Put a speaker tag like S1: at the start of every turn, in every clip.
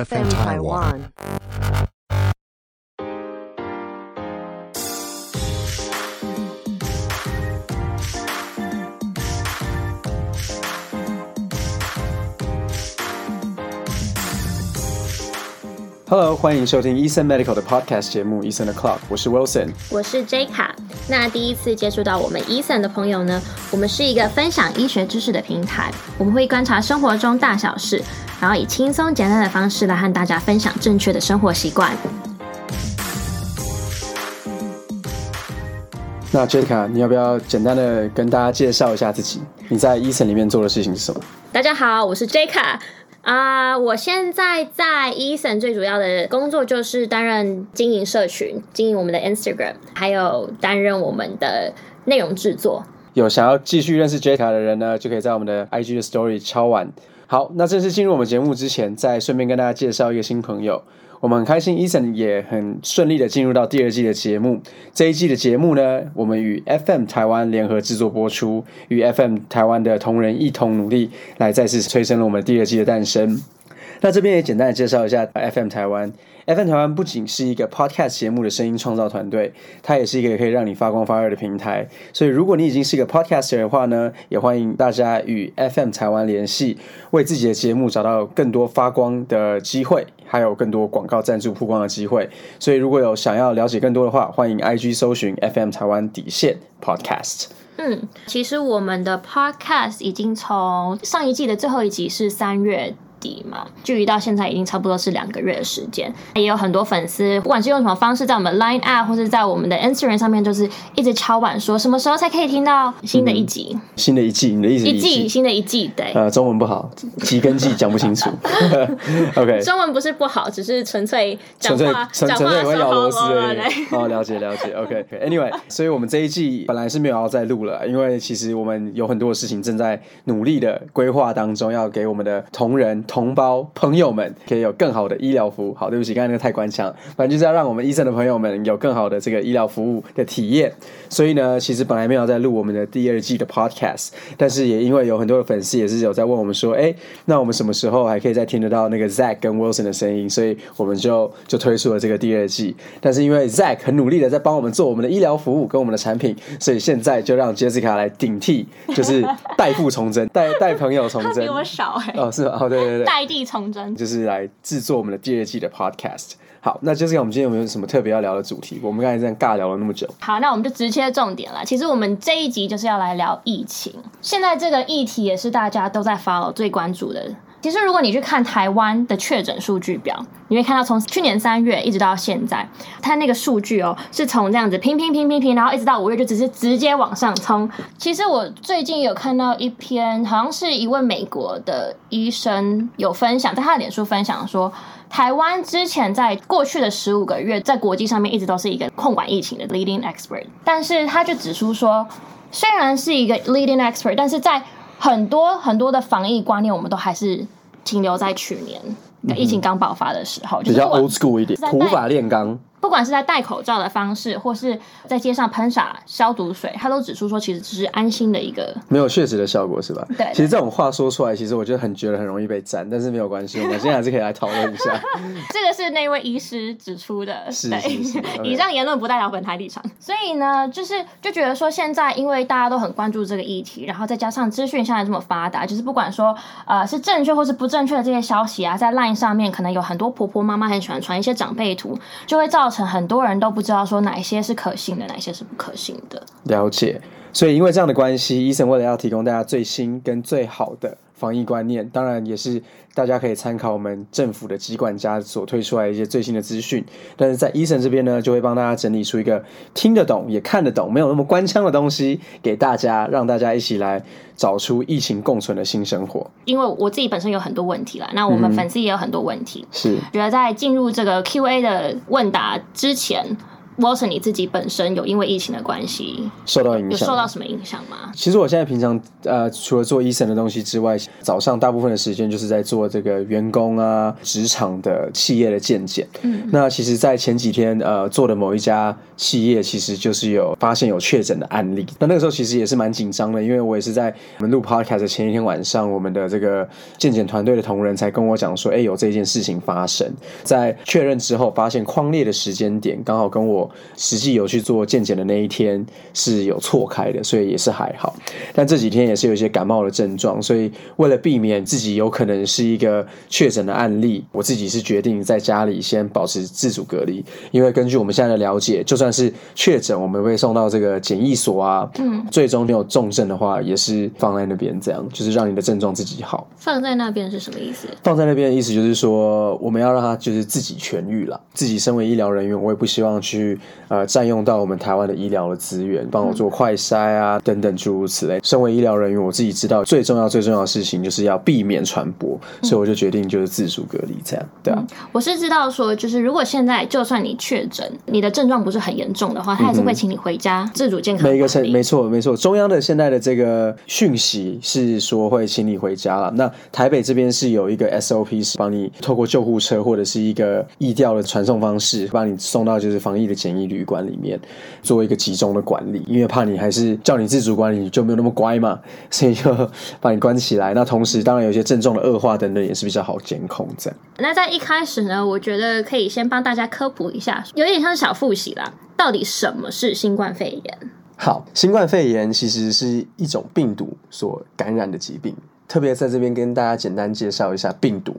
S1: FM Taiwan.
S2: Hello，欢迎收听 Eason Medical 的 Podcast 节目《Eason 的 Club》，我是 Wilson。
S3: 我是 J 卡。 那第一次接触到我们 Eason 的朋友呢，我们是一个分享医学知识的平台，我们会观察生活中大小事，然后以轻松简单的方式来和大家分享正确的生活习惯。
S2: 那 Jessica，你要不要简单的跟大家介绍一下自己？你在 Eason 里面做的事情是什么？
S3: 大家好，我是 J 啊、我现在在 Eason 最主要的工作就是担任经营社群、经营我们的 Instagram，还有担任我们的内容制作。
S2: 有想要继续认识 Jessica 的人呢，就可以在我们的 IG 的 Story 敲完。好，那正式进入我们节目之前，再顺便跟大家介绍一个新朋友。我们很开心，Eason 也很顺利的进入到第二季的节目。这一季的节目呢，我们与 FM 台湾联合制作播出，与 FM 台湾的同仁一同努力，来再次催生了我们第二季的诞生。那这边也简单的介绍一下 FM 台湾。FM 台湾不仅是一个 podcast 节目的声音创造团队，它也是一个可以让你发光发热的平台。所以，如果你已经是一个 podcaster 的话呢，也欢迎大家与 FM 台湾联系，为自己的节目找到更多发光的机会，还有更多广告赞助曝光的机会。所以，如果有想要了解更多的话，欢迎 IG 搜寻 FM 台湾底线 podcast。
S3: 嗯，其实我们的 podcast 已经从上一季的最后一集是三月底嘛，距离到现在已经差不多是两个月的时间。也有很多粉丝，不管是用什么方式，在我们 Line App 或是在我们的 Instagram 上面，就是一直敲碗说什么时候才可以听到新的一集，
S2: 新的一季，你的意思
S3: 一季新的一季，对。
S2: 呃，中文不好，几跟季讲不清楚。OK，
S3: 中文不是不好，只是纯粹讲
S2: 纯粹
S3: 话
S2: 纯粹会咬螺丝而已。哦，了解了解。OK，Anyway，、所以我们这一季本来是没有要再录了，因为其实我们有很多的事情正在努力的规划当中，要给我们的同仁、同胞、朋友们可以有更好的医疗服务。好，对不起，刚才那个太官腔，反正就是要让我们医生的朋友们有更好的这个医疗服务的体验。所以呢，其实本来没有在录我们的第二季的 Podcast，但是也因为有很多的粉丝也是有在问我们说，哎，那我们什么时候还可以再听得到那个 Zack 跟 Wilson 的声音？所以我们就就推出了这个第二季。但是因为 Zack 很努力的在帮我们做我们的医疗服务跟我们的产品，所以现在就让 Jessica 来顶替，就是代父从真，带带朋友从真
S3: 他比。我少哎、
S2: 哦，是吗？哦，对对对，
S3: 代地从真。
S2: 就是来制作我们的第二季的 Podcast。好，那 Jessica，我们今天有没有什么特别要聊的主题？我们刚才这样尬聊了那么久，
S3: 好，那我们就直切重点了。其实我们这一集就是要来聊疫情，现在这个议题也是大家都在 follow 最关注的。其实如果你去看台湾的确诊数据表，你会看到从去年三月一直到现在，它那个数据哦是从这样子拼拼拼拼拼，然后一直到五月就只是直接往上冲。其实我最近有看到一篇，好像是一位美国的医生有分享，在他的脸书分享说，台湾之前在过去的十五个月，在国际上面一直都是一个控管疫情的 leading expert，但是他就指出说，虽然是一个 leading expert，但是在很多很多的防疫观念，我们都还是停留在去年疫情刚爆发的时候，就
S2: 比较 old school 一点
S3: 是，在
S2: 土法炼钢。
S3: 不管是在戴口罩的方式，或是在街上喷洒消毒水，他都指出说，其实只是安心的一个
S2: 没有确实的效果是吧？
S3: 对
S2: 其实这种话说出来，其实我觉得很觉得很容易被赞，但是没有关系，我们现在还是可以来讨论一下。
S3: 这个是那位医师指出的，
S2: 是
S3: 以上言论不代表本台立场。所以呢，就是就觉得说，现在因为大家都很关注这个议题，然后再加上资讯现在这么发达，就是不管说呃是正确或是不正确的这些消息啊，在 LINE 上面可能有很多婆婆妈妈很喜欢传一些长辈图，就会造成很多人都不知道说哪一些是可信的，哪些是不可信的。
S2: 了解，所以因为这样的关系，医生为了要提供大家最新跟最好的防疫观念，当然也是大家可以参考我们政府的疾管家所推出来的一些最新的资讯。但是在医生这边呢，就会帮大家整理出一个听得懂也看得懂、没有那么官腔的东西给大家，让大家一起来找出疫情共存的新生活。
S3: 因为我自己本身有很多问题啦，那我们粉丝也有很多问题，
S2: 是
S3: 觉得在进入这个 Q&A 的问答之前，Wilson 你自己本身有因为疫情的关系
S2: 受到影
S3: 有
S2: 响，
S3: 受到什么影响吗？
S2: 其实我现在平常呃，除了做医生的东西之外，早上大部分的时间就是在做这个员工啊、职场的企业的健检。嗯，那其实，在前几天呃做的某一家企业，其实就是有发现有确诊的案例。那那个时候其实也是蛮紧张的，因为我也是在我们录 podcast 的前一天晚上，我们的这个健检团队的同仁才跟我讲说，哎，有这件事情发生。在确认之后，发现框列的时间点刚好跟我实际有去做健检的那一天是有错开的，所以也是还好。但这几天也是有一些感冒的症状，所以为了避免自己有可能是一个确诊的案例，我自己是决定在家里先保持自主隔离。因为根据我们现在的了解，就算是确诊，我们会送到这个检疫所啊，嗯，最终你有重症的话，也是放在那边，这样就是让你的症状自己好。
S3: 放在那边是什么意思？
S2: 放在那边的意思就是说，我们要让他就是自己痊愈了。自己身为医疗人员，我也不希望去呃占用到我们台湾的医疗的资源，帮我做快筛啊等等诸如此类。身为医疗人员，我自己知道最重要最重要的事情就是要避免传播，所以我就决定就是自主隔离这样，对啊。
S3: 我是知道说，就是如果现在就算你确诊，你的症状不是很严重的话，他还是会请你回家自主健康
S2: 每个城没错没错，中央的现在的这个讯息是说会请你回家了。那台北这边是有一个 SOP 是帮你透过救护车或者是一个疫调的传送方式，把你送到就是防疫的检疫旅馆里面做一个集中的管理，因为怕你还是叫你自主管理你就没有那么乖嘛，所以就把你关起来。那同时当然有些症状的恶化等等也是比较好监控这样。
S3: 那在一开始呢，我觉得可以先帮大家科普一下，有点像是小复习啦，到底什么是新冠肺炎？
S2: 好，新冠肺炎其实是一种病毒所感染的疾病，特别在这边跟大家简单介绍一下病毒、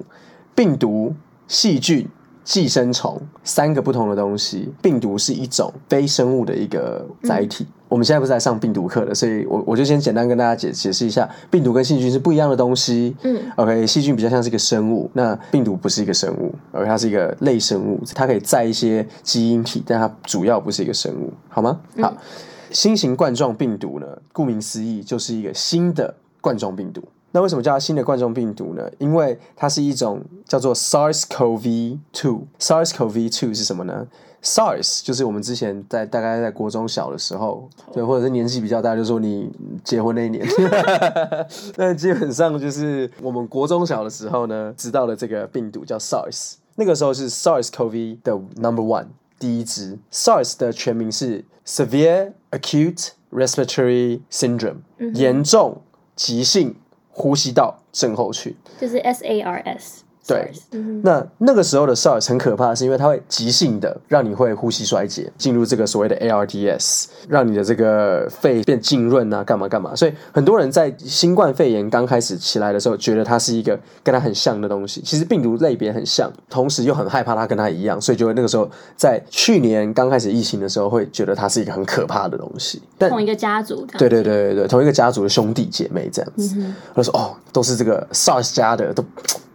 S2: 病毒、细菌、寄生虫三个不同的东西。病毒是一种非生物的一个载体。我们现在不是在上病毒课的，所以我我就先简单跟大家解解释一下，病毒跟细菌是不一样的东西。嗯，OK，细菌比较像是一个生物，那病毒不是一个生物，OK，它是一个类生物，它可以载一些基因体，但它主要不是一个生物，好吗？好。新型冠状病毒呢，顾名思义就是一个新的冠状病毒。那为什么叫它新的冠状病毒呢？因为它是一种叫做 SARS-CoV-2。SARS-CoV-2 是什么呢？SARS 就是我们之前在大概在国中小的时候，对，或者是年纪比较大，就说你结婚那一年。那基本上就是我们国中小的时候呢，知道了这个病毒叫 SARS。那个时候是 SARS-CoV 的 Number One。第一支 SARS 的全名是 Severe Acute Respiratory Syndrome，、严重急性呼吸道症候群。
S3: 就是 S A R S。
S2: 对，那那个时候的 SARS 很可怕，是因为它会急性的让你会呼吸衰竭，进入这个所谓的 ARDS，让你的这个肺变浸润啊，干嘛干嘛。所以很多人在新冠肺炎刚开始起来的时候，觉得它是一个跟它很像的东西，其实病毒类别很像，同时又很害怕它跟它一样，所以就会那个时候在去年刚开始疫情的时候，会觉得它是一个很可怕的东西。但
S3: 同一个家族的。
S2: 对对对对对，同一个家族的兄弟姐妹这样子，他说哦，都是这个 SARS 家的，都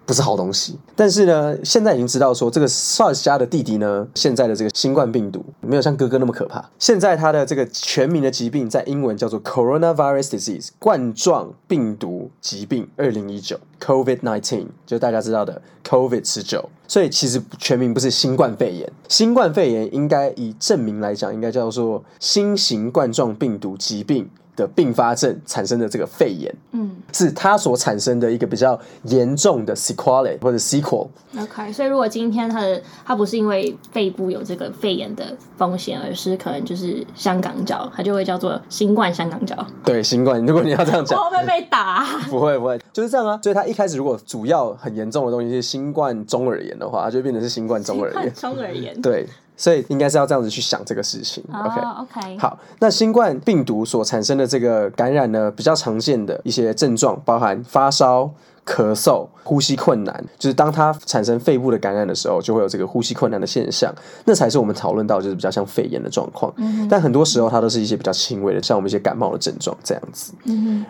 S2: 不是好东西。但是呢，现在已经知道说，这个 SARS 家的弟弟呢，现在的这个新冠病毒没有像哥哥那么可怕。现在它的这个全名的疾病在英文叫做 Coronavirus Disease，冠状病毒疾病二零一九 COVID nineteen，就大家知道的 COVID 十九。所以其实全名不是新冠肺炎，新冠肺炎应该以正名来讲，应该叫做新型冠状病毒疾病。的并发症产生的这个肺炎，嗯，是它所产生的一个比较严重的 sequelae 或者 sequel。
S3: OK，所以如果今天它的它不是因为肺部有这个肺炎的风险，而是可能就是香港脚，它就会叫做新冠香港脚。
S2: 对，新冠，如果你要这样讲，
S3: 会不会被打？
S2: 不会不会，就是这样啊。所以它一开始如果主要很严重的东西是新冠中耳炎的话，它就变成是新冠中耳炎。
S3: 中耳炎。
S2: 对，所以应该是要这样子去想这个事情。OK
S3: 哦 OK，
S2: 好，那新冠病毒所产生的这个感染呢，比较常见的一些症状包含发烧、咳嗽、呼吸困难，就是当它产生肺部的感染的时候，就会有这个呼吸困难的现象，那才是我们讨论到就是比较像肺炎的状况。但很多时候它都是一些比较轻微的，像我们一些感冒的症状这样子。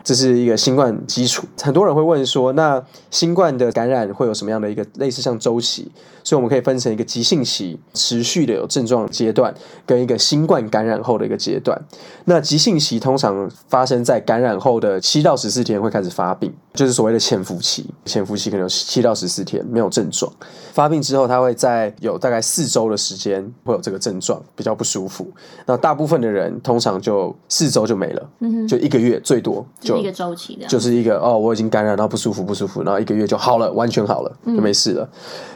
S2: 这是一个新冠基础。很多人会问说，那新冠的感染会有什么样的一个类似像周期？所以我们可以分成一个急性期，持续的有症状阶段，跟一个新冠感染后的一个阶段。那急性期通常发生在感染后的七到十四天会开始发病，就是所谓的潜伏期，潜伏期可能有七到十四天没有症状，发病之后，他会在有大概四周的时间会有这个症状，比较不舒服。那大部分的人通常就四周就没了，就一个月最多
S3: 就是一个周期的，
S2: 就是一个哦，我已经感染到不舒服不舒服，然后一个月就好了，完全好了，就没事了。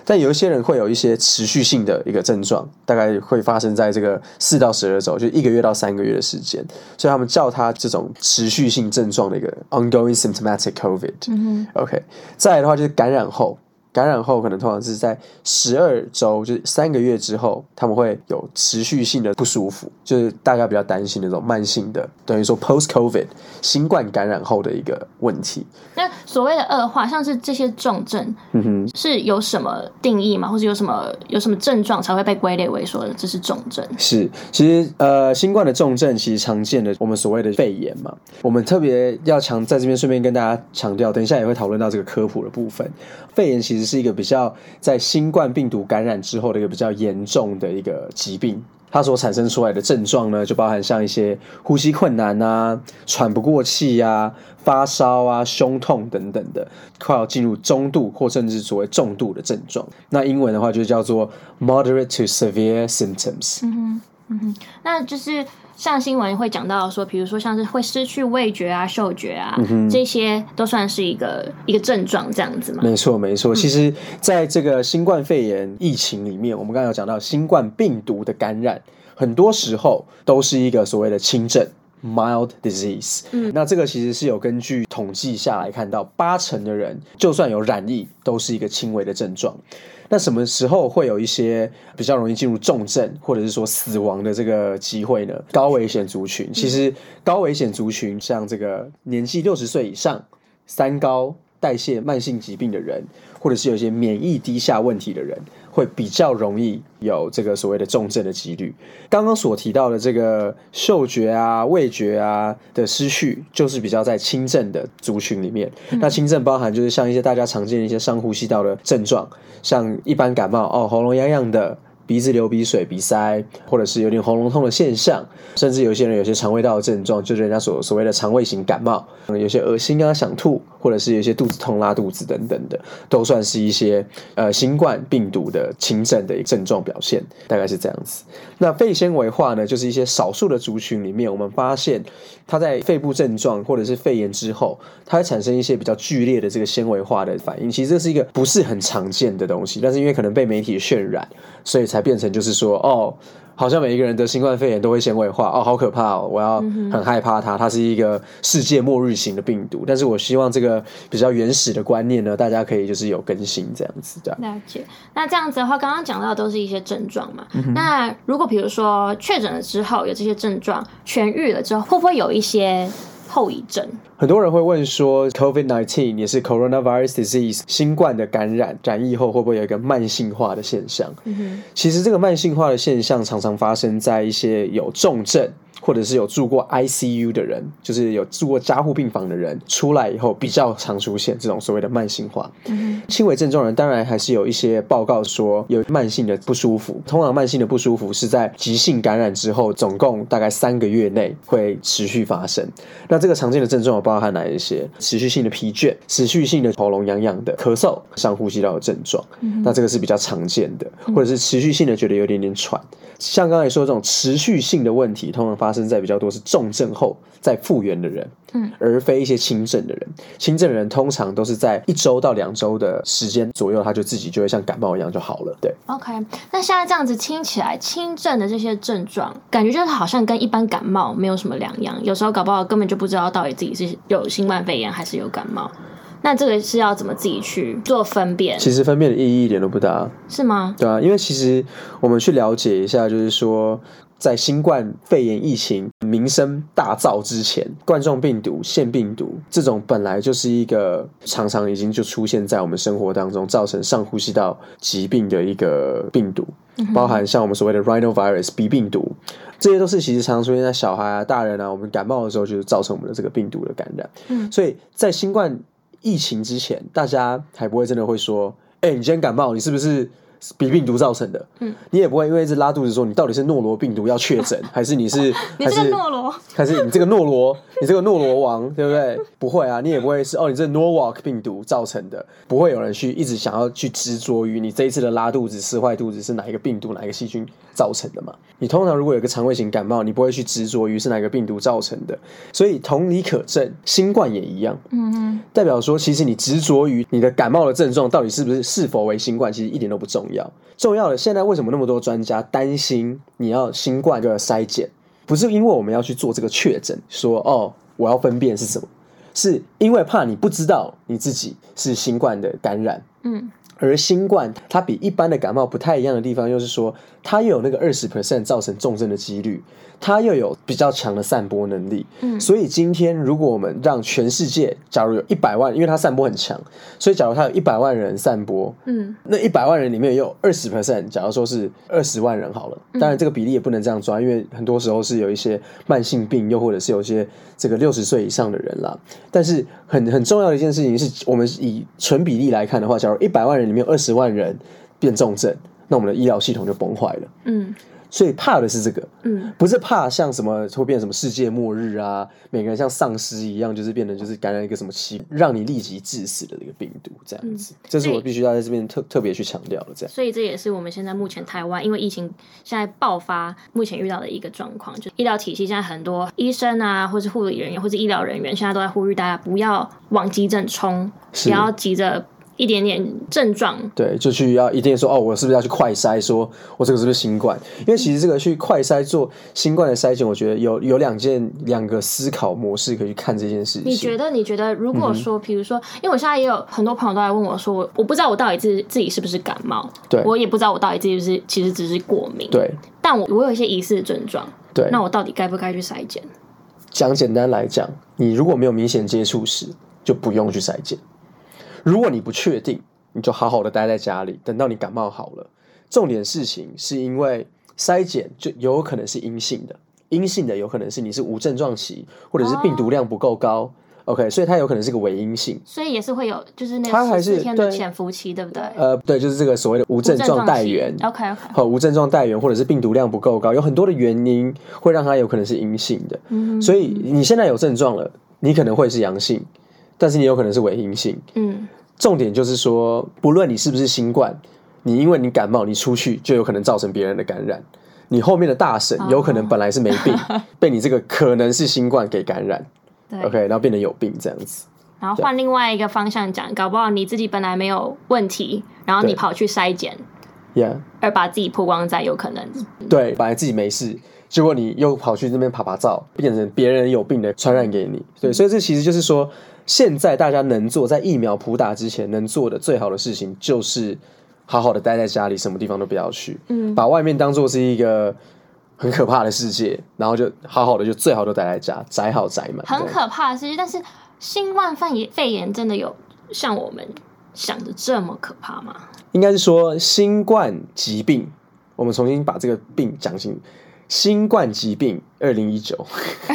S2: 但有一些人会有一些持续性的一个症状，大概会发生在这个四到十二周，就一个月到三个月的时间，所以他们叫他这种持续性症状的一个 ongoing symptomatic COVID。嗯 OK，再来的话就是感染后。感染后可能通常是在十二周，就是三个月之后，他们会有持续性的不舒服，就是大家比较担心那种慢性的，等于说 post COVID 新冠感染后的一个问题。
S3: 那所谓的恶化，像是这些重症，嗯哼，是有什么定义吗？或者有什么有什么症状才会被归类为说这是重症？
S2: 是，其实呃，新冠的重症其实常见的我们所谓的肺炎嘛，我们特别要强在这边顺便跟大家强调，等一下也会讨论到这个科普的部分，肺炎其实。是一个比较在新冠病毒感染之后的一个比较严重的一个疾病，它所产生出来的症状呢，就包含像一些呼吸困难啊、喘不过气呀、发烧啊、胸痛等等的，快要进入中度或甚至所谓重度的症状。那英文的话就叫做 moderate to severe symptoms。嗯
S3: 哼，嗯哼，那就是。像新闻会讲到说，比如说像是会失去味觉啊、嗅觉啊，这些都算是一个一个症状，这样子吗？
S2: 没错，没错。其实，在这个新冠肺炎疫情里面，我们刚刚有讲到新冠病毒的感染，很多时候都是一个所谓的轻症 （mild disease）。嗯，那这个其实是有根据统计下来看到，八成的人就算有染疫，都是一个轻微的症状。那什么时候会有一些比较容易进入重症或者是说死亡的这个机会呢？高危险族群，其实高危险族群像这个年纪六十岁以上、三高、代谢慢性疾病的人，或者是有一些免疫低下问题的人。会比较容易有这个所谓的重症的几率。刚刚所提到的这个嗅觉啊、味觉啊的失去，就是比较在轻症的族群里面。那轻症包含就是像一些大家常见的一些上呼吸道的症状，像一般感冒哦，喉咙痒痒的。鼻子流鼻水、鼻塞，或者是有点喉咙痛的现象，甚至有些人有些肠胃道的症状，就是人家所所谓的肠胃型感冒，有些恶心啊、想吐，或者是有些肚子痛、拉肚子等等的，都算是一些呃新冠病毒的轻症的一个症状表现，大概是这样子。那肺纤维化呢，就是一些少数的族群里面，我们发现它在肺部症状或者是肺炎之后，它会产生一些比较剧烈的这个纤维化的反应。其实这是一个不是很常见的东西，但是因为可能被媒体渲染，所以才。变成就是说，哦，好像每一个人得新冠肺炎都会纤维化，哦，好可怕哦，我要很害怕它，它是一个世界末日型的病毒。但是我希望这个比较原始的观念呢，大家可以就是有更新这样子的。
S3: 了解。那这样子的话，刚刚讲到的都是一些症状嘛。那如果比如说确诊了之后有这些症状，痊愈了之后，会不会有一些？后遗症，
S2: 很多人会问说，Covid nineteen 也是 coronavirus disease 新冠的感染，染疫后会不会有一个慢性化的现象？嗯其实这个慢性化的现象常常发生在一些有重症。或者是有住过 ICU 的人，就是有住过加护病房的人，出来以后比较常出现这种所谓的慢性化。轻微症状人当然还是有一些报告说有慢性的不舒服。通常慢性的不舒服是在急性感染之后，总共大概三个月内会持续发生。那这个常见的症状包含哪一些？持续性的疲倦，持续性的喉咙痒痒的咳嗽，上呼吸道的症状。那这个是比较常见的，或者是持续性的觉得有点点喘。像刚才说这种持续性的问题，通常发生在比较多是重症后再复原的人，嗯，而非一些轻症的人。轻症的人通常都是在一周到两周的时间左右，他就自己就会像感冒一样就好了。对
S3: ，OK。那现在这样子听起来，轻症的这些症状，感觉就是好像跟一般感冒没有什么两样。有时候搞不好根本就不知道到底自己是有新冠肺炎还是有感冒。那这个是要怎么自己去做分辨？
S2: 其实分辨的意义一点都不大，
S3: 是吗？
S2: 对啊，因为其实我们去了解一下，就是说，在新冠肺炎疫情名声大噪之前，冠状病毒、腺病毒这种本来就是一个常常已经就出现在我们生活当中，造成上呼吸道疾病的一个病毒，包含像我们所谓的 rhinovirus B 病毒，这些都是其实常常出现在小孩啊、大人啊，我们感冒的时候就是造成我们的这个病毒的感染。嗯，所以在新冠疫情之前，大家还不会真的会说：“哎，你今天感冒，你是不是比病毒造成的，
S3: 嗯，
S2: 你也不会因为一直拉肚子说你到底是诺罗病毒要确诊，还是你是
S3: 你
S2: 还是
S3: 这个诺罗，
S2: 还是你这个诺罗，你这个诺罗王，对不对？不会啊，你也不会是哦，你这 Norwalk 病毒造成的，不会有人去一直想要去执着于你这一次的拉肚子、吃坏肚子是哪一个病毒、哪一个细菌造成的嘛？你通常如果有一个肠胃型感冒，你不会去执着于是哪个病毒造成的，所以同理可证，新冠也一样，
S3: 嗯嗯，
S2: 代表说，其实你执着于你的感冒的症状到底是不是是否为新冠，其实一点都不重要。重要的，现在为什么那么多专家担心你要新冠就要筛检？不是因为我们要去做这个确诊，说哦，我要分辨是什么，是因为怕你不知道你自己是新冠的感染。
S3: 嗯，
S2: 而新冠它比一般的感冒不太一样的地方，又是说它又有那个二十 percent 造成重症的几率，它又有比较强的散播能力。
S3: 嗯
S2: 所以今天如果我们让全世界，假如有一百万，因为它散播很强，所以假如它有一百万人散播，
S3: 嗯，
S2: 那一百万人里面也有二十 percent，假如说是二十万人好了，当然这个比例也不能这样抓，因为很多时候是有一些慢性病，又或者是有一些这个六十岁以上的人啦。但是很很重要的一件事情是，我们以纯比例来看的话，假如一百万人里面有二十万人变重症，那我们的医疗系统就崩坏了。
S3: 嗯
S2: 所以怕的是这个，
S3: 嗯，
S2: 不是怕像什么会变什么世界末日啊，每个人像丧尸一样，就是变成就是感染一个什么奇让你立即致死的这个病毒这样子。这是我必须要在这边特特别去强调的。这样，
S3: 所以这也是我们现在目前台湾因为疫情现在爆发，目前遇到的一个状况，就医疗体系现在很多医生啊，或是护理人员，或是医疗人员，现在都在呼吁大家不要往急诊冲，
S2: 是
S3: 不要急着一点点症状
S2: 对，就去要一定说哦，我是不是要去快筛，说我这个是不是新冠？因为其实这个去快筛做新冠的筛检，我觉得有有两件两个思考模式可以去看这件事情。
S3: 你觉得？你觉得，如
S2: 嗯
S3: 果说，比如说，因为我现在也有很多朋友都来问我说，我我不知道我到底自自己是不是感冒，
S2: 对
S3: 我也不知道我到底自己是其实只是过敏，
S2: 对
S3: 但我我有一些疑似的症状，
S2: 对，
S3: 那我到底该不该去筛检？
S2: 讲简单来讲，你如果没有明显接触史，就不用去筛检。如果你不确定，你就好好的待在家里，等到你感冒好了。重点事情是因为筛检就有可能是阴性的，阴性的有可能是你是无症状期，或者是病毒量不够高。OK，所以它有可能是个伪阴性。
S3: 所以也是会有，就是那
S2: 它还是
S3: 潜伏期，对不对？
S2: 呃，对，就是这个所谓的无症状带源。
S3: OK OK，
S2: 和无症状带源，或者是病毒量不够高，有很多的原因会让它有可能是阴性的。
S3: 嗯
S2: 所以你现在有症状了，你可能会是阳性，但是你有可能是伪阴性。
S3: 嗯
S2: 重点就是说，不论你是不是新冠，你因为你感冒，你出去就有可能造成别人的感染。你后面的大婶
S3: 哦
S2: 有可能本来是没病，被你这个可能是新冠给感染
S3: 对。
S2: ，OK，然后变得有病这样子。
S3: 然后换另外一个方向讲，搞不好你自己本来没有问题，然后你跑去筛检
S2: ，Yeah，
S3: 而把自己曝光在有可能。
S2: 对，本来自己没事，结果你又跑去那边爬爬照，变成别人有病的传染给你。对，所以这其实就是说，现在大家能做在疫苗普打之前能做的最好的事情，就是好好的待在家里，什么地方都不要去，
S3: 嗯
S2: 把外面当做是一个很可怕的世界，然后就好好的就最好都待在家，宅好宅满。
S3: 很可怕的事情。但是新冠肺炎肺炎真的有像我们想的这么可怕吗？
S2: 应该是说新冠疾病，我们重新把这个病讲清。新冠疾病二零一九，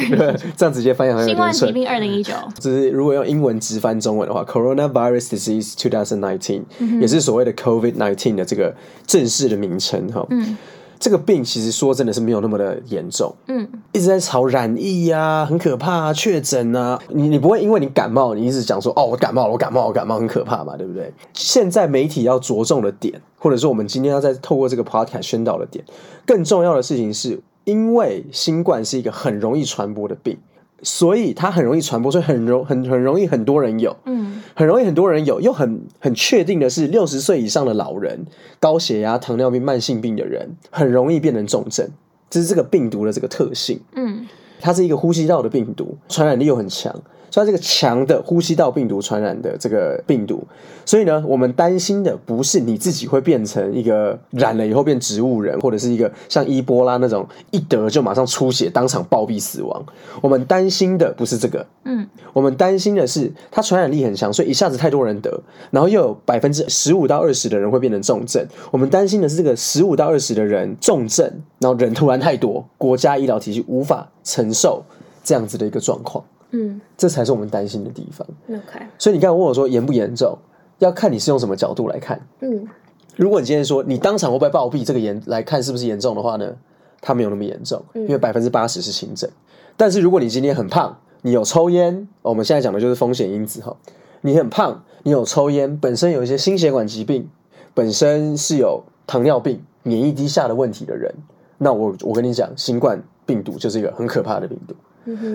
S2: 这样直接翻译好像有
S3: 新
S2: 点顺。
S3: 冠疾病二零一九，
S2: 只是如果用英文直翻中文的话，coronavirus disease 2019、也是所谓的 COVID nineteen 的这个正式的名称哈。
S3: 嗯。
S2: 这个病其实说真的是没有那么的严重，
S3: 嗯。
S2: 一直在吵染疫呀、很可怕啊，确诊啊，你你不会因为你感冒，你一直讲说哦我感冒了，我感冒，我感冒，很可怕嘛，对不对？现在媒体要着重的点，或者说我们今天要在透过这个 podcast 宣导的点，更重要的事情是，因为新冠是一个很容易传播的病，所以它很容易传播，所以很容很很容易很多人有，
S3: 嗯。
S2: 很容易很多人有，又很很确定的是，六十岁以上的老人、高血压、糖尿病、慢性病的人，很容易变成重症，这是这个病毒的这个特性。
S3: 嗯。
S2: 它是一个呼吸道的病毒，传染力又很强，所以它这个强的呼吸道病毒传染的这个病毒，所以呢，我们担心的不是你自己会变成一个染了以后变植物人，或者是一个像伊波拉那种一得就马上出血，当场暴毙死亡。我们担心的不是这个，
S3: 嗯
S2: 我们担心的是它传染力很强，所以一下子太多人得，然后又有百分之十五到二十的人会变成重症。我们担心的是这个十五到二十的人重症，然后人突然太多，国家医疗体系无法承受这样子的一个状况，
S3: 嗯
S2: 这才是我们担心的地方。
S3: ，OK，
S2: 所以你刚才问我说严不严重，要看你是用什么角度来看。
S3: 嗯
S2: 如果你今天说你当场会不会暴毙，这个严来看是不是严重的话呢？它没有那么严重，因为百分之八十是轻症。但是如果你今天很胖，你有抽烟，我们现在讲的就是风险因子哈。你很胖，你有抽烟，本身有一些心血管疾病，本身是有糖尿病、免疫低下的问题的人，那我我跟你讲，新冠病毒就是一个很可怕的病毒。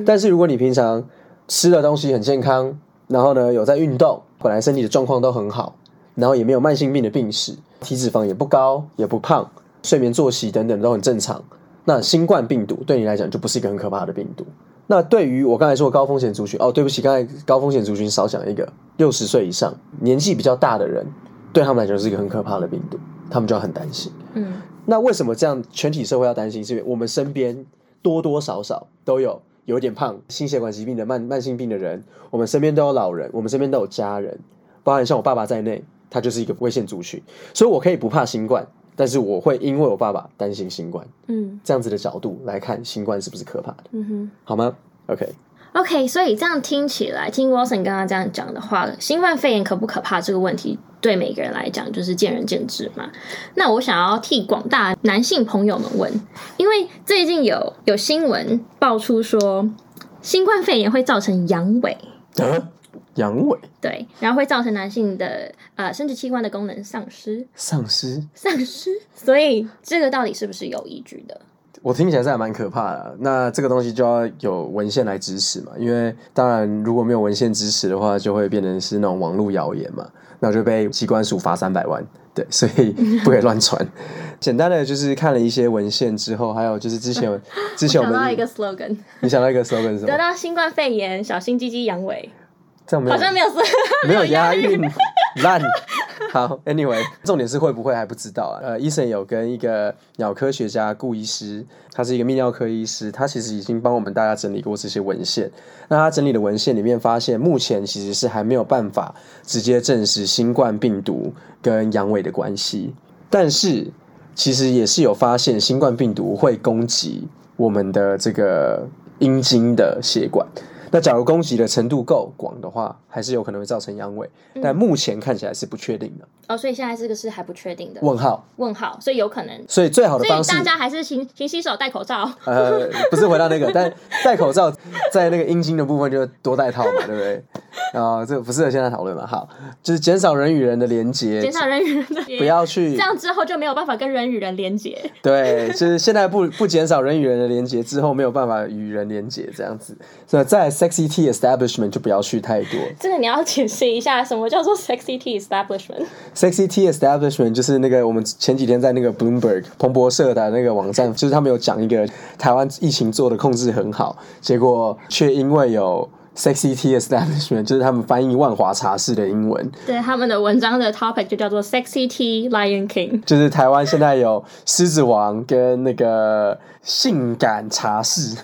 S2: 但是如果你平常吃的东西很健康，然后呢有在运动，本来身体的状况都很好，然后也没有慢性病的病史，体脂肪也不高也不胖，睡眠作息等等都很正常，那新冠病毒对你来讲就不是一个很可怕的病毒。那对于我刚才说的高风险族群，哦，对不起，刚才高风险族群少讲一个，六十岁以上年纪比较大的人，对他们来讲是一个很可怕的病毒，他们就要很担心。
S3: 嗯，
S2: 那为什么这样全体社会要担心？是因为我们身边多多少少都有有点胖、心血管疾病的慢慢性病的人，我们身边都有老人，我们身边都有家人，包含像我爸爸在内，他就是一个危险族群，所以我可以不怕新冠，但是我会因为我爸爸担心新冠，
S3: 嗯。
S2: 这样子的角度来看新冠是不是可怕的，
S3: 嗯哼。
S2: 好吗？OK，
S3: OK，所以这样听起来，听 Wilson 刚刚这样讲的话，新冠肺炎可不可怕这个问题，对每个人来讲就是见仁见智嘛。那我想要替广大男性朋友们问，因为最近有有新闻爆出说，新冠肺炎会造成阳痿，
S2: 啊，阳痿
S3: 对，然后会造成男性的呃生殖器官的功能丧失，
S2: 丧失，
S3: 丧失。所以这个到底是不是有依据的？
S2: 我听起来是还蛮可怕的。那这个东西就要有文献来支持嘛，因为当然如果没有文献支持的话，就会变成是那种网络谣言嘛，那就被机关署罚三百万。对，所以不可以乱传。简单的就是看了一些文献之后，还有就是之前 之前我们
S3: 想到一个 slogan，
S2: 你想到一个 slogan 是什么？
S3: 得到新冠肺炎，小心鸡鸡阳痿，
S2: 这样没有
S3: 好像没有。
S2: 没有押韵，烂。好，Anyway，重点是会不会还不知道啊？呃，医生有跟一个鸟科学家顾医师，他是一个泌尿科医师，他其实已经帮我们大家整理过这些文献。那他整理的文献里面发现，目前其实是还没有办法直接证实新冠病毒跟阳痿的关系，但是其实也是有发现新冠病毒会攻击我们的这个阴茎的血管。那假如攻击的程度够广的话，还是有可能会造成阳痿，但目前看起来是不确定的。
S3: 哦，所以现在这个是还不确定的
S2: 问号，
S3: 问号，所以有可能。
S2: 所以最好的方式，
S3: 大家还是勤勤洗手、戴口罩。
S2: 呃，不是回到那个，但戴口罩在那个阴茎的部分就多戴套嘛，对不对？啊、这个不适合现在讨论嘛。好，就是减少人与人的连接，
S3: 减少人与人的
S2: 不要去
S3: 这样之后就没有办法跟人与人连接。
S2: 对，就是现在不不减少人与人的连接，之后没有办法与人连接，这样子。所以在 sexy tea establishment 就不要去太多。
S3: 这个你要解释一下，什么叫做 sexy tea
S2: establishment？Sexy Tea Establishment 就是那个我们前几天在那个 Bloomberg 彭博社的那个网站，就是他们有讲一个台湾疫情做的控制很好，结果却因为有 Sexy Tea Establishment，就是他们翻译万华茶室的英文，
S3: 对，他们的文章的 topic 就叫做 sexy tea Lion King。
S2: 就是台湾现在有狮子王跟那个性感茶室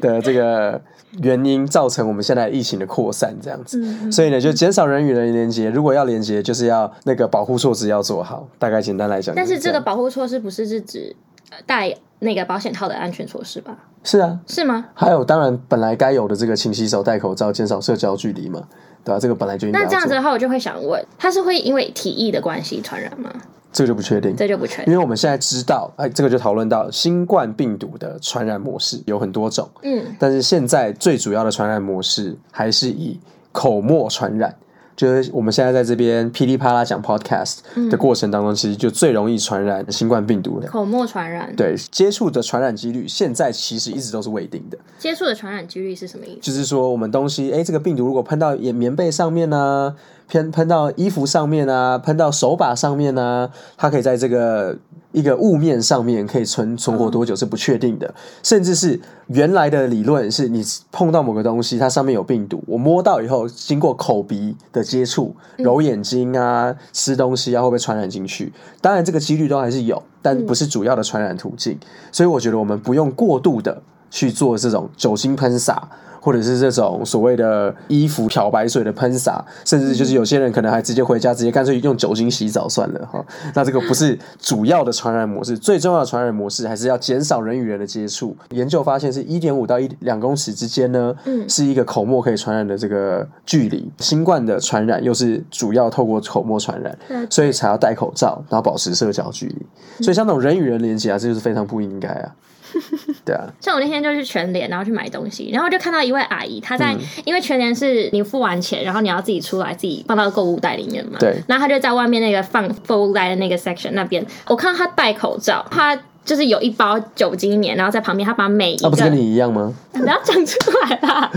S2: 的这个原因，造成我们现在疫情的扩散这样子。所以呢，就减少人与人连接，如果要连接，就是要那个保护措施要做好。大概简单来讲
S3: 但是
S2: 这
S3: 个保护措施不是是指呃戴那个保险套的安全措施吧？
S2: 是啊，
S3: 是吗？
S2: 还有，当然本来该有的这个勤洗手、戴口罩、减少社交距离嘛，对吧、这个本来就应该
S3: 那，这样子的话，我就会想问，它是会因为体液的关系传染吗？
S2: 这个就不确定。
S3: 这就不确定。
S2: 因为我们现在知道，哎，这个就讨论到新冠病毒的传染模式有很多种，
S3: 嗯，
S2: 但是现在最主要的传染模式还是以口沫传染。就是我们现在在这边噼里啪啦讲 podcast 的过程当中，其实就最容易传染新冠病毒的。
S3: 口沫传染，
S2: 对，接触的传染几率现在其实一直都是未定的。
S3: 接触的传染几率是什么意思？
S2: 就是说，我们东西，哎，这个病毒如果喷到棉棉被上面呢、喷喷到衣服上面啊，喷到手把上面啊，它可以在这个一个雾面上面可以存存活多久是不确定的，甚至是原来的理论是你碰到某个东西，它上面有病毒，我摸到以后，经过口鼻的接触，揉眼睛啊，吃东西啊，会不会传染进去？当然，这个几率都还是有，但不是主要的传染途径。所以我觉得我们不用过度的去做这种酒精喷洒。或者是这种所谓的衣服漂白水的喷洒，甚至就是有些人可能还直接回家，直接干脆用酒精洗澡算了哈。那这个不是主要的传染模式，最重要的传染模式还是要减少人与人的接触。研究发现是一点五到一两公尺之间呢，是一个口沫可以传染的这个距离。新冠的传染又是主要透过口沫传染，所以才要戴口罩，然后保持社交距离。所以像那种人与人连接啊，这就是非常不应该啊。对啊，
S3: 像我那天就去全联，然后去买东西，然后就看到一位阿姨，她在，因为全联是你付完钱，然后你要自己出来，自己放到购物袋里面嘛。
S2: 对。
S3: 然后她就在外面那个放购物袋的那个 section 那边，我看到她戴口罩，她就是有一包酒精棉，然后在旁边，她把每一个，
S2: 不是跟你一样吗？
S3: 不要讲出来啦！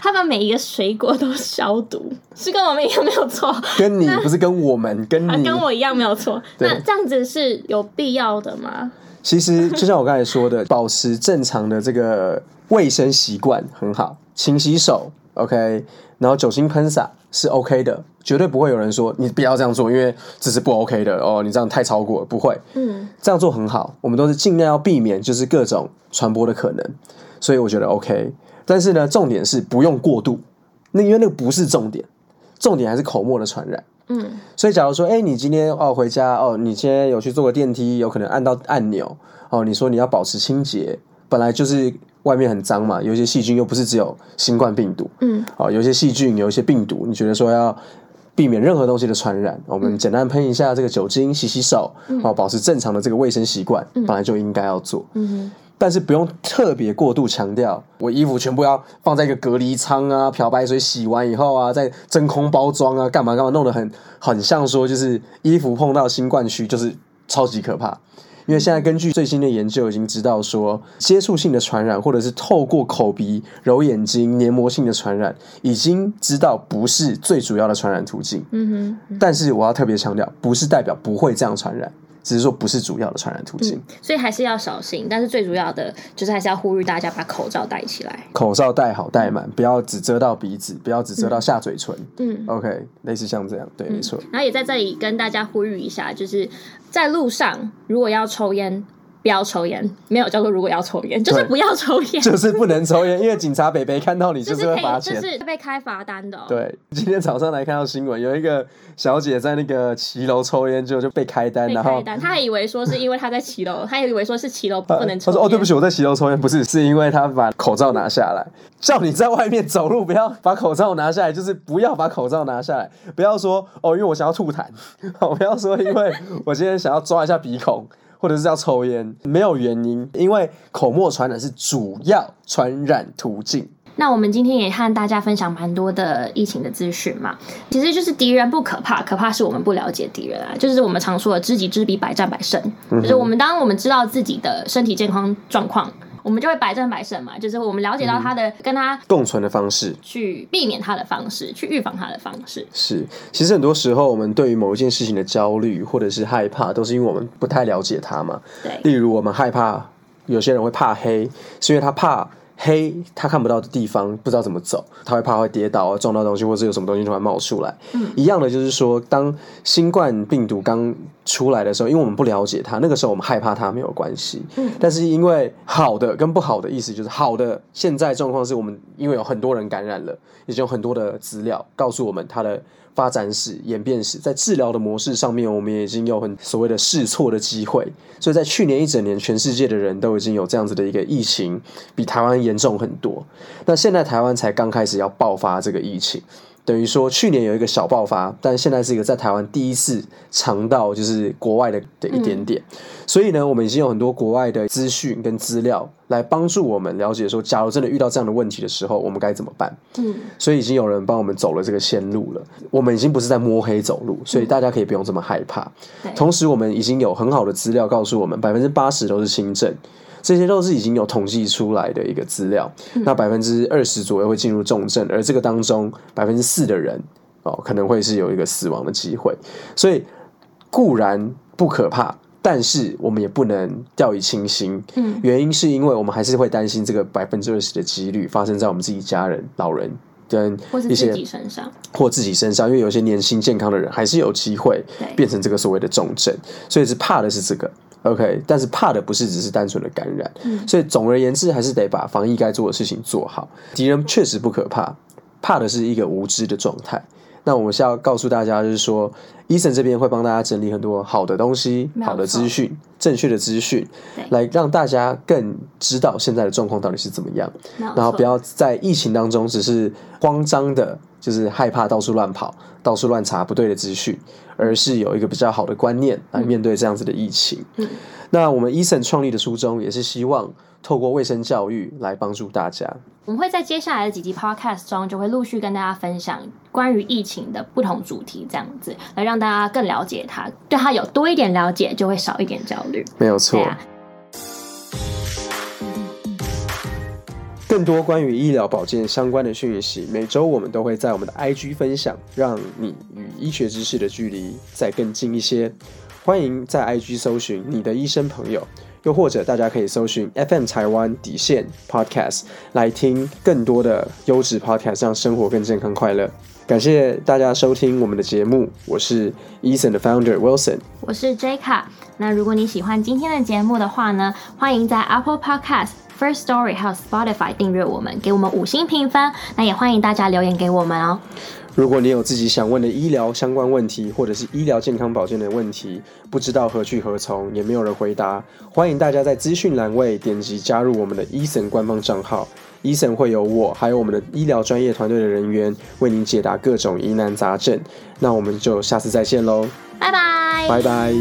S3: 她把每一个水果都消毒，是跟我们一样没有错。
S2: 跟你不是跟我们，跟你
S3: 跟我一样没有错。那这样子是有必要的吗？
S2: 其实就像我刚才说的，保持正常的这个卫生习惯很好，勤洗手，OK，然后酒精喷洒是 OK 的，绝对不会有人说你不要这样做，因为这是不 OK 的哦，你这样太超过了，不会，嗯，这样做很好，我们都是尽量要避免就是各种传播的可能，所以我觉得 OK，但是呢，重点是不用过度，那因为那个不是重点，重点还是口沫的传染。嗯，所以假如说，哎，你今天哦回家哦，你今天有去坐个电梯，有可能按到按钮哦，你说你要保持清洁，本来就是外面很脏嘛，有一些细菌又不是只有新冠病毒，嗯，哦，有一些细菌，有一些病毒，你觉得说要避免任何东西的传染，我们简单喷一下这个酒精，洗洗手，哦，保持正常的这个卫生习惯，本来就应该要做，嗯。但是不用特别过度强调，我衣服全部要放在一个隔离舱啊，漂白水洗完以后啊，再真空包装啊，干嘛干嘛，弄得很很像说就是衣服碰到新冠区就是超级可怕。因为现在根据最新的研究已经知道说，接触性的传染或者是透过口鼻、揉眼睛、黏膜性的传染，已经知道不是最主要的传染途径。嗯哼。但是我要特别强调，不是代表不会这样传染。只是说不是主要的传染途径，
S3: 所以还是要小心。但是最主要的就是还是要呼吁大家把口罩戴起来，
S2: 口罩戴好戴满，不要只遮到鼻子，不要只遮到下嘴唇。嗯，OK，类似像这样，对，没错。
S3: 然后也在这里跟大家呼吁一下，就是在路上如果要抽烟。不要抽烟，没有叫做如果要抽烟，就是不要抽烟，
S2: 就是不能抽烟，因为警察北北看到你就是会罚钱，
S3: 就是被开罚单的。
S2: 对，今天早上来看到新闻，有一个小姐在那个骑楼抽烟，就就被开单，然后
S3: 她还以为说是因为她在骑楼，她以为说是骑 楼不能抽。
S2: 她说：“哦，对不起，我在骑楼抽烟，不是，是因为她把口罩拿下来，叫你在外面走路不要把口罩拿下来，就是不要把口罩拿下来，不要说哦，因为我想要吐痰，不要说因为我今天想要抓一下鼻孔。”或者是要抽烟，没有原因，因为口沫传染是主要传染途径。
S3: 那我们今天也和大家分享蛮多的疫情的资讯嘛，其实就是敌人不可怕，可怕是我们不了解敌人啊，就是我们常说的知己知彼，百战百胜。就是我们当我们知道自己的身体健康状况。我们就会百战百胜嘛，就是我们了解到他的跟他
S2: 共存的方式，
S3: 去避免他的方式，去预防他的方式。
S2: 是，其实很多时候我们对于某一件事情的焦虑或者是害怕，都是因为我们不太了解他嘛。
S3: 对，
S2: 例如我们害怕，有些人会怕黑，是因为他怕。黑，他看不到的地方不知道怎么走，他会怕会跌倒啊，撞到东西，或者有什么东西突然冒出来。嗯，一样的就是说，当新冠病毒刚出来的时候，因为我们不了解它，那个时候我们害怕它没有关系。嗯，但是因为好的跟不好的意思就是好的，现在状况是我们因为有很多人感染了，已经有很多的资料告诉我们它的。发展史、演变史，在治疗的模式上面，我们也已经有很所谓的试错的机会。所以在去年一整年，全世界的人都已经有这样子的一个疫情，比台湾严重很多。那现在台湾才刚开始要爆发这个疫情。等于说，去年有一个小爆发，但现在是一个在台湾第一次尝到就是国外的的一点点，所以呢，我们已经有很多国外的资讯跟资料来帮助我们了解说，假如真的遇到这样的问题的时候，我们该怎么办？嗯，所以已经有人帮我们走了这个线路了。我们已经不是在摸黑走路，所以大家可以不用这么害怕。同时，我们已经有很好的资料告诉我们，百分之八十都是轻症。这些都是已经有统计出来的一个资料，那百分之二十左右会进入重症，而这个当中百分之四的人哦，可能会是有一个死亡的机会。所以固然不可怕，但是我们也不能掉以轻心。嗯，原因是因为我们还是会担心这个百分之二十的几率发生在我们自己家人、老人跟一些
S3: 自己身上，
S2: 或自己身上，因为有些年轻健康的人还是有机会变成这个所谓的重症，所以是怕的是这个。OK，但是怕的不是只是单纯的感染，所以总而言之，还是得把防疫该做的事情做好。敌人确实不可怕，怕的是一个无知的状态。那我们是要告诉大家，就是说，医生这边会帮大家整理很多好的东西、好的资讯、正确的资讯，来让大家更知道现在的状况到底是怎么样。然后不要在疫情当中只是慌张的，就是害怕到处乱跑、到处乱查不对的资讯，而是有一个比较好的观念来面对这样子的疫情。那我们医生创立的初衷也是希望。透过卫生教育来帮助大家，
S3: 我们会在接下来的几集 podcast 中，就会陆续跟大家分享关于疫情的不同主题，这样子来让大家更了解他，对他有多一点了解，就会少一点焦虑。
S2: 没有错。更多关于医疗保健相关的讯息，每周我们都会在我们的 IG 分享，让你与医学知识的距离再更近一些。欢迎在 IG 搜寻你的医生朋友。又或者，大家可以搜寻 FM 台湾底线 Podcast 来听更多的优质 Podcast，让生活更健康快乐。感谢大家收听我们的节目，我是 Eason 的 Founder Wilson，
S3: 我是 J 卡。那如果你喜欢今天的节目的话呢，欢迎在 Apple Podcast、First Story 还有 Spotify 订阅我们，给我们五星评分。那也欢迎大家留言给我们哦。
S2: 如果你有自己想问的医疗相关问题，或者是医疗健康保健的问题，不知道何去何从，也没有人回答，欢迎大家在资讯栏位点击加入我们的 Eason 官方账号，Eason 会有我还有我们的医疗专业团队的人员为您解答各种疑难杂症。那我们就下次再见喽，
S3: 拜拜，
S2: 拜拜。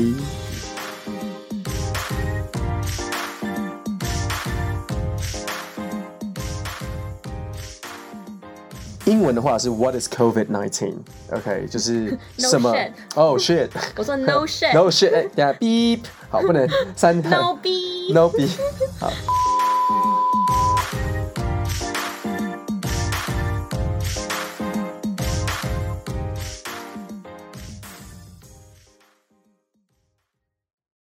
S2: 英文的话是 What is COVID nineteen？OK，就是什么？Oh shit！
S3: 我说 No shit。
S2: No shit！等下 beep，好，不能三
S3: No beep。
S2: No beep，好。